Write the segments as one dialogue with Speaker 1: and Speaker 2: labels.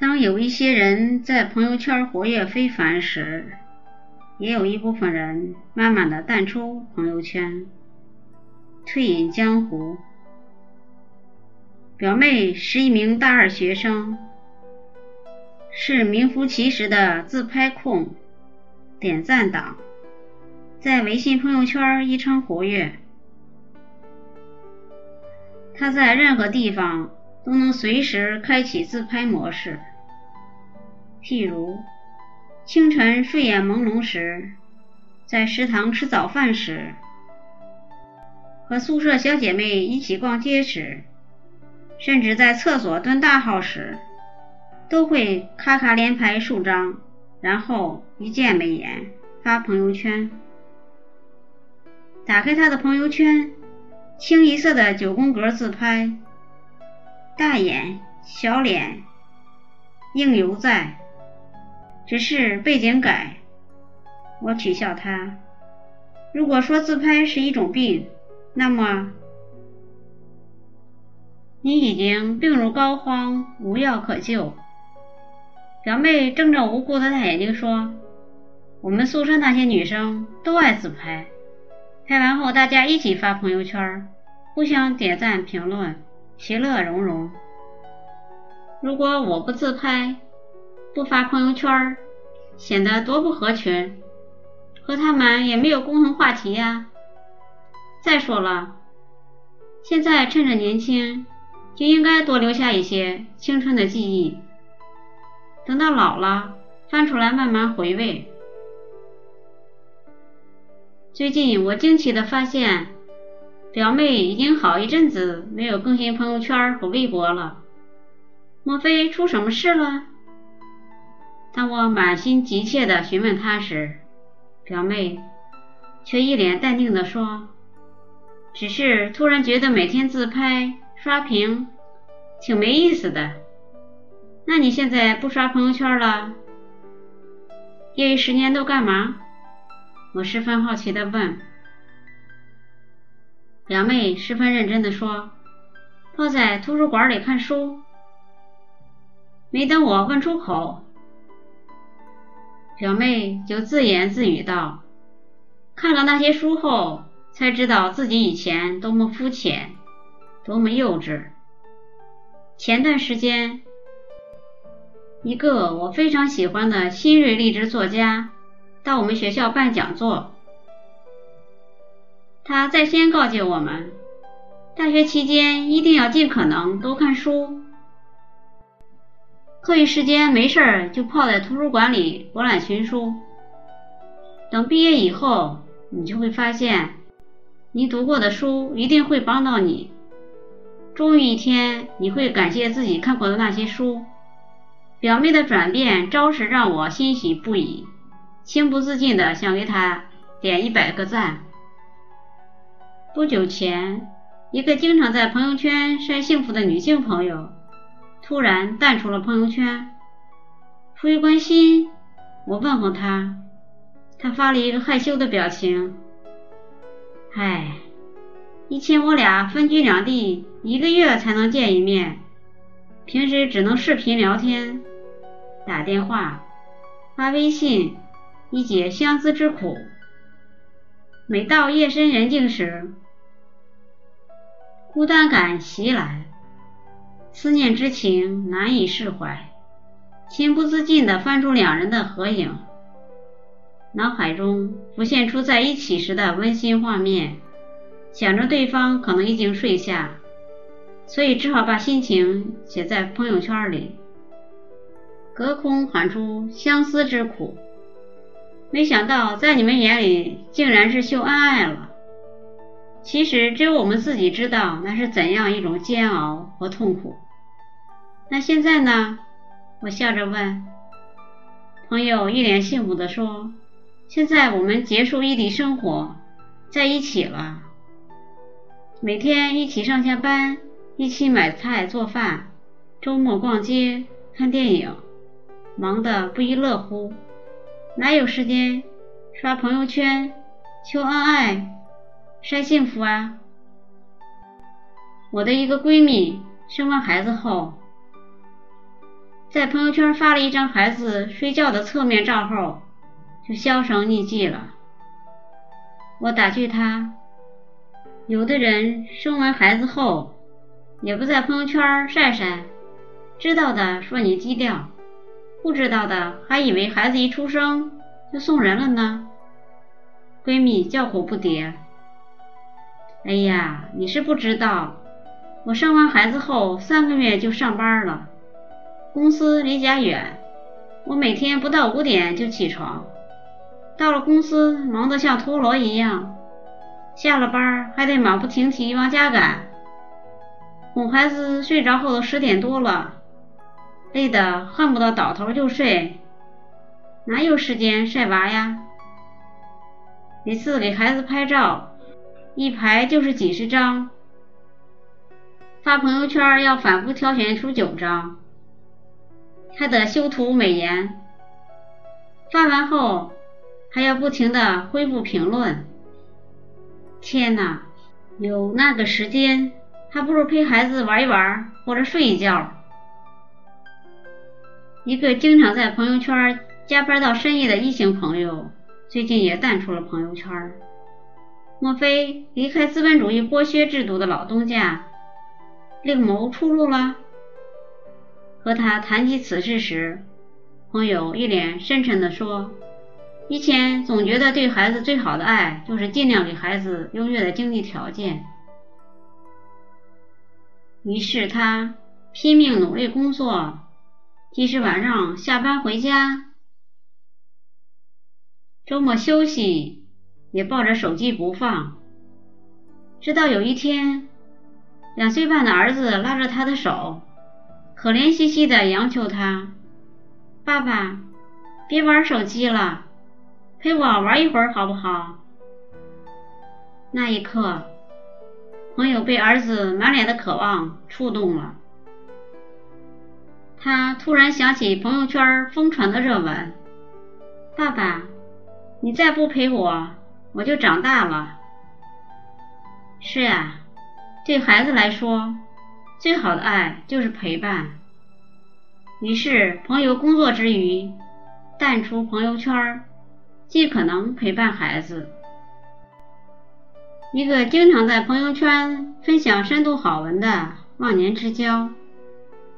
Speaker 1: 当有一些人在朋友圈活跃非凡时，也有一部分人慢慢的淡出朋友圈，退隐江湖。表妹是一名大二学生，是名副其实的自拍控、点赞党，在微信朋友圈异常活跃。她在任何地方都能随时开启自拍模式，譬如清晨睡眼朦胧时，在食堂吃早饭时，和宿舍小姐妹一起逛街时。甚至在厕所蹲大号时，都会咔咔连拍数张，然后一键美颜发朋友圈。打开他的朋友圈，清一色的九宫格自拍，大眼小脸应犹在，只是背景改。我取笑他，如果说自拍是一种病，那么。你已经病入膏肓，无药可救。表妹睁着无辜的大眼睛说：“我们宿舍那些女生都爱自拍，拍完后大家一起发朋友圈，互相点赞评论，其乐融融。如果我不自拍，不发朋友圈，显得多不合群，和他们也没有共同话题呀。再说了，现在趁着年轻。”就应该多留下一些青春的记忆，等到老了翻出来慢慢回味。最近我惊奇的发现，表妹已经好一阵子没有更新朋友圈和微博了，莫非出什么事了？当我满心急切的询问她时，表妹却一脸淡定的说：“只是突然觉得每天自拍。”刷屏挺没意思的，那你现在不刷朋友圈了？业余时间都干嘛？我十分好奇的问。表妹十分认真的说：“泡在图书馆里看书。”没等我问出口，表妹就自言自语道：“看了那些书后，才知道自己以前多么肤浅。”多么幼稚！前段时间，一个我非常喜欢的新锐励志作家到我们学校办讲座，他在先告诫我们，大学期间一定要尽可能多看书，课余时间没事儿就泡在图书馆里博览群书，等毕业以后，你就会发现，你读过的书一定会帮到你。终于一天，你会感谢自己看过的那些书。表妹的转变着实让我欣喜不已，情不自禁的想给她点一百个赞。不久前，一个经常在朋友圈晒幸福的女性朋友突然淡出了朋友圈。出于关心，我问候他，他发了一个害羞的表情。唉。以前我俩分居两地，一个月才能见一面，平时只能视频聊天、打电话、发微信，以解相思之苦。每到夜深人静时，孤单感袭来，思念之情难以释怀，情不自禁地翻出两人的合影，脑海中浮现出在一起时的温馨画面。想着对方可能已经睡下，所以只好把心情写在朋友圈里，隔空喊出相思之苦。没想到在你们眼里竟然是秀恩爱了。其实只有我们自己知道那是怎样一种煎熬和痛苦。那现在呢？我笑着问。朋友一脸幸福地说：“现在我们结束异地生活，在一起了。”每天一起上下班，一起买菜做饭，周末逛街看电影，忙得不亦乐乎，哪有时间刷朋友圈秀恩爱晒幸福啊？我的一个闺蜜生完孩子后，在朋友圈发了一张孩子睡觉的侧面照后，就销声匿迹了。我打趣她，有的人生完孩子后，也不在朋友圈晒晒，知道的说你低调，不知道的还以为孩子一出生就送人了呢。闺蜜叫苦不迭。哎呀，你是不知道，我生完孩子后三个月就上班了。公司离家远，我每天不到五点就起床，到了公司忙得像陀螺一样，下了班还得马不停蹄往家赶。哄孩子睡着后都十点多了，累得恨不得倒头就睡，哪有时间晒娃呀？每次给孩子拍照，一排就是几十张，发朋友圈要反复挑选出九张。还得修图美颜，发完后还要不停的恢复评论。天哪，有那个时间，还不如陪孩子玩一玩或者睡一觉。一个经常在朋友圈加班到深夜的异性朋友，最近也淡出了朋友圈。莫非离开资本主义剥削制度的老东家，另谋出路了？和他谈起此事时，朋友一脸深沉地说：“以前总觉得对孩子最好的爱，就是尽量给孩子优越的经济条件。于是他拼命努力工作，即使晚上下班回家，周末休息，也抱着手机不放。直到有一天，两岁半的儿子拉着他的手。”可怜兮兮的央求他：“爸爸，别玩手机了，陪我玩一会儿好不好？”那一刻，朋友被儿子满脸的渴望触动了。他突然想起朋友圈疯传的热文：“爸爸，你再不陪我，我就长大了。”是呀，对孩子来说。最好的爱就是陪伴。于是，朋友工作之余淡出朋友圈，尽可能陪伴孩子。一个经常在朋友圈分享深度好文的忘年之交，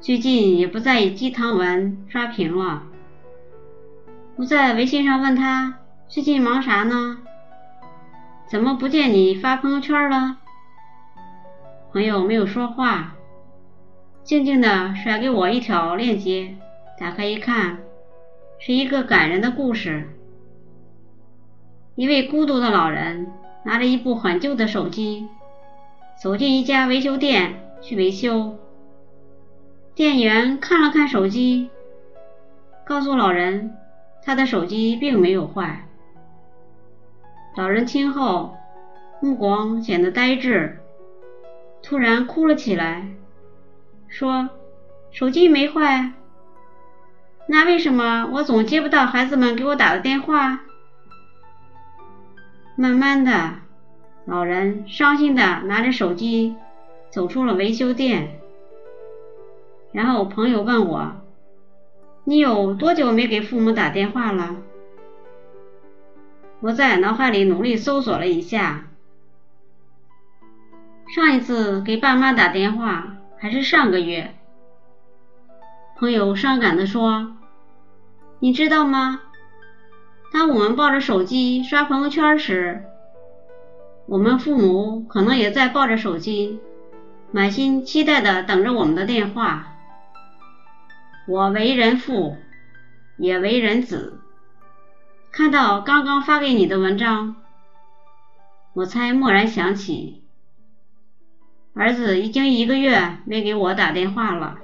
Speaker 1: 最近也不再以鸡汤文刷屏了。我在微信上问他最近忙啥呢？怎么不见你发朋友圈了？朋友没有说话。静静的甩给我一条链接，打开一看，是一个感人的故事。一位孤独的老人拿着一部很旧的手机，走进一家维修店去维修。店员看了看手机，告诉老人，他的手机并没有坏。老人听后，目光显得呆滞，突然哭了起来。说手机没坏，那为什么我总接不到孩子们给我打的电话？慢慢的，老人伤心的拿着手机走出了维修店。然后朋友问我：“你有多久没给父母打电话了？”我在脑海里努力搜索了一下，上一次给爸妈打电话。还是上个月，朋友伤感地说：“你知道吗？当我们抱着手机刷朋友圈时，我们父母可能也在抱着手机，满心期待地等着我们的电话。我为人父，也为人子，看到刚刚发给你的文章，我才蓦然想起。”儿子已经一个月没给我打电话了。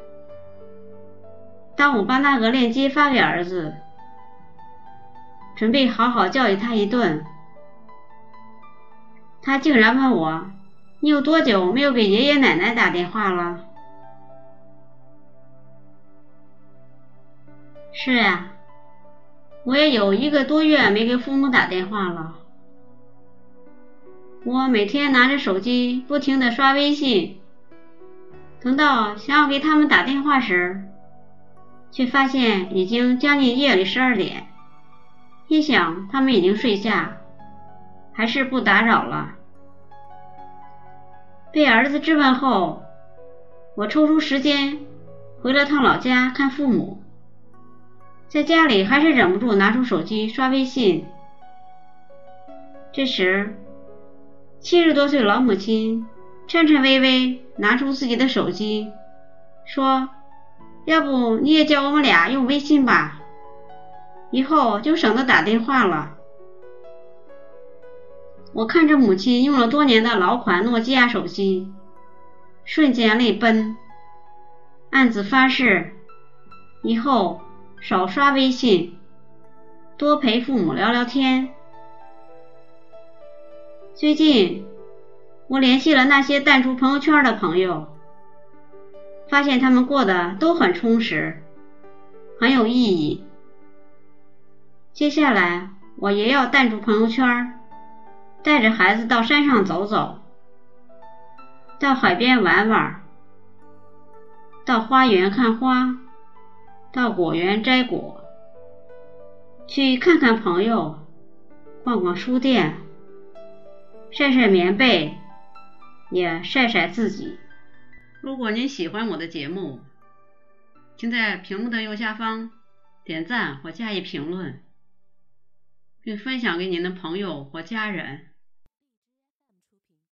Speaker 1: 当我把那个链接发给儿子，准备好好教育他一顿，他竟然问我：“你有多久没有给爷爷奶奶打电话了？”是呀，我也有一个多月没给父母打电话了。我每天拿着手机不停的刷微信，等到想要给他们打电话时，却发现已经将近夜里十二点。一想他们已经睡下，还是不打扰了。被儿子质问后，我抽出时间回了趟老家看父母。在家里还是忍不住拿出手机刷微信。这时，七十多岁老母亲颤颤巍巍拿出自己的手机，说：“要不你也教我们俩用微信吧，以后就省得打电话了。”我看着母亲用了多年的老款诺基亚手机，瞬间泪奔，暗自发誓，以后。少刷微信，多陪父母聊聊天。最近我联系了那些淡出朋友圈的朋友，发现他们过得都很充实，很有意义。接下来我也要淡出朋友圈，带着孩子到山上走走，到海边玩玩，到花园看花。到果园摘果，去看看朋友，逛逛书店，晒晒棉被，也晒晒自己。如果您喜欢我的节目，请在屏幕的右下方点赞或加以评论，并分享给您的朋友或家人。